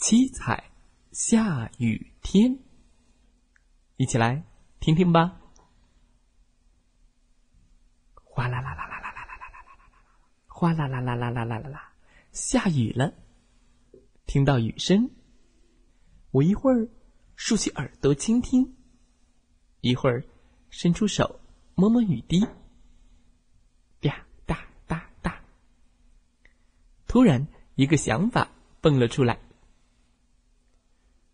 七彩下雨天，一起来听听吧。哗啦啦啦啦啦啦啦啦啦啦啦，哗啦啦啦啦啦啦啦啦，下雨了。听到雨声，我一会儿竖起耳朵倾听，一会儿伸出手摸摸雨滴。呀哒哒哒。突然，一个想法蹦了出来。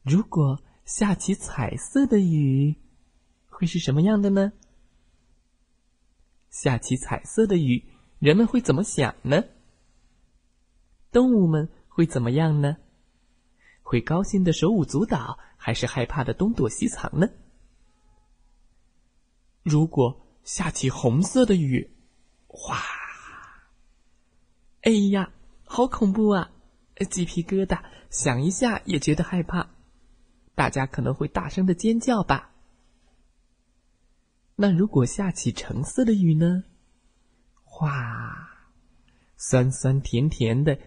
如果下起彩色的雨，会是什么样的呢？下起彩色的雨，人们会怎么想呢？动物们会怎么样呢？会高兴的手舞足蹈，还是害怕的东躲西藏呢？如果下起红色的雨，哗！哎呀，好恐怖啊！鸡皮疙瘩，想一下也觉得害怕。大家可能会大声的尖叫吧。那如果下起橙色的雨呢？哇，酸酸甜甜的，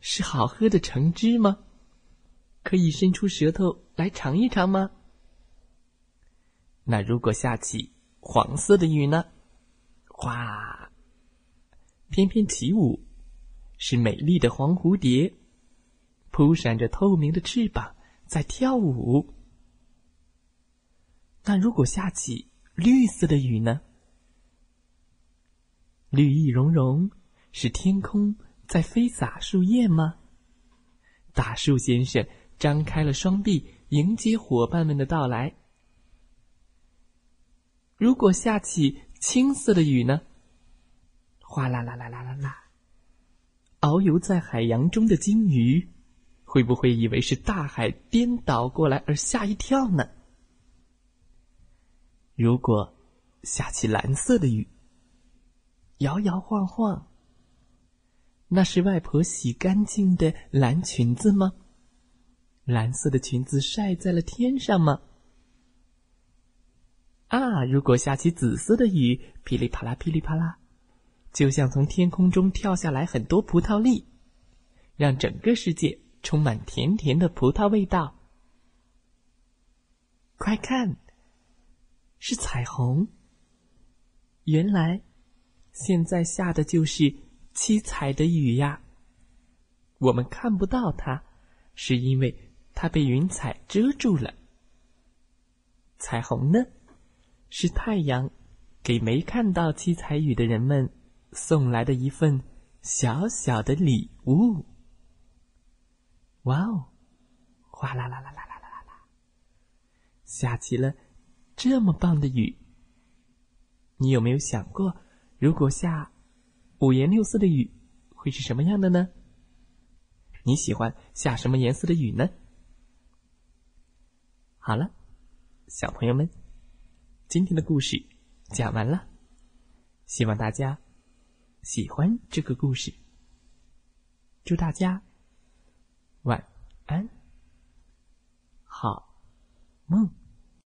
是好喝的橙汁吗？可以伸出舌头来尝一尝吗？那如果下起黄色的雨呢？哇，翩翩起舞，是美丽的黄蝴蝶，扑闪着透明的翅膀。在跳舞。那如果下起绿色的雨呢？绿意融融，是天空在飞洒树叶吗？大树先生张开了双臂，迎接伙伴们的到来。如果下起青色的雨呢？哗啦啦啦啦啦啦，遨游在海洋中的鲸鱼。会不会以为是大海颠倒过来而吓一跳呢？如果下起蓝色的雨，摇摇晃晃，那是外婆洗干净的蓝裙子吗？蓝色的裙子晒在了天上吗？啊！如果下起紫色的雨，噼里啪啦，噼里啪啦，就像从天空中跳下来很多葡萄粒，让整个世界。充满甜甜的葡萄味道，快看，是彩虹。原来，现在下的就是七彩的雨呀。我们看不到它，是因为它被云彩遮住了。彩虹呢，是太阳给没看到七彩雨的人们送来的一份小小的礼物。哇哦，哗啦啦啦啦啦啦啦，下起了这么棒的雨。你有没有想过，如果下五颜六色的雨，会是什么样的呢？你喜欢下什么颜色的雨呢？好了，小朋友们，今天的故事讲完了，希望大家喜欢这个故事。祝大家。晚安，好梦。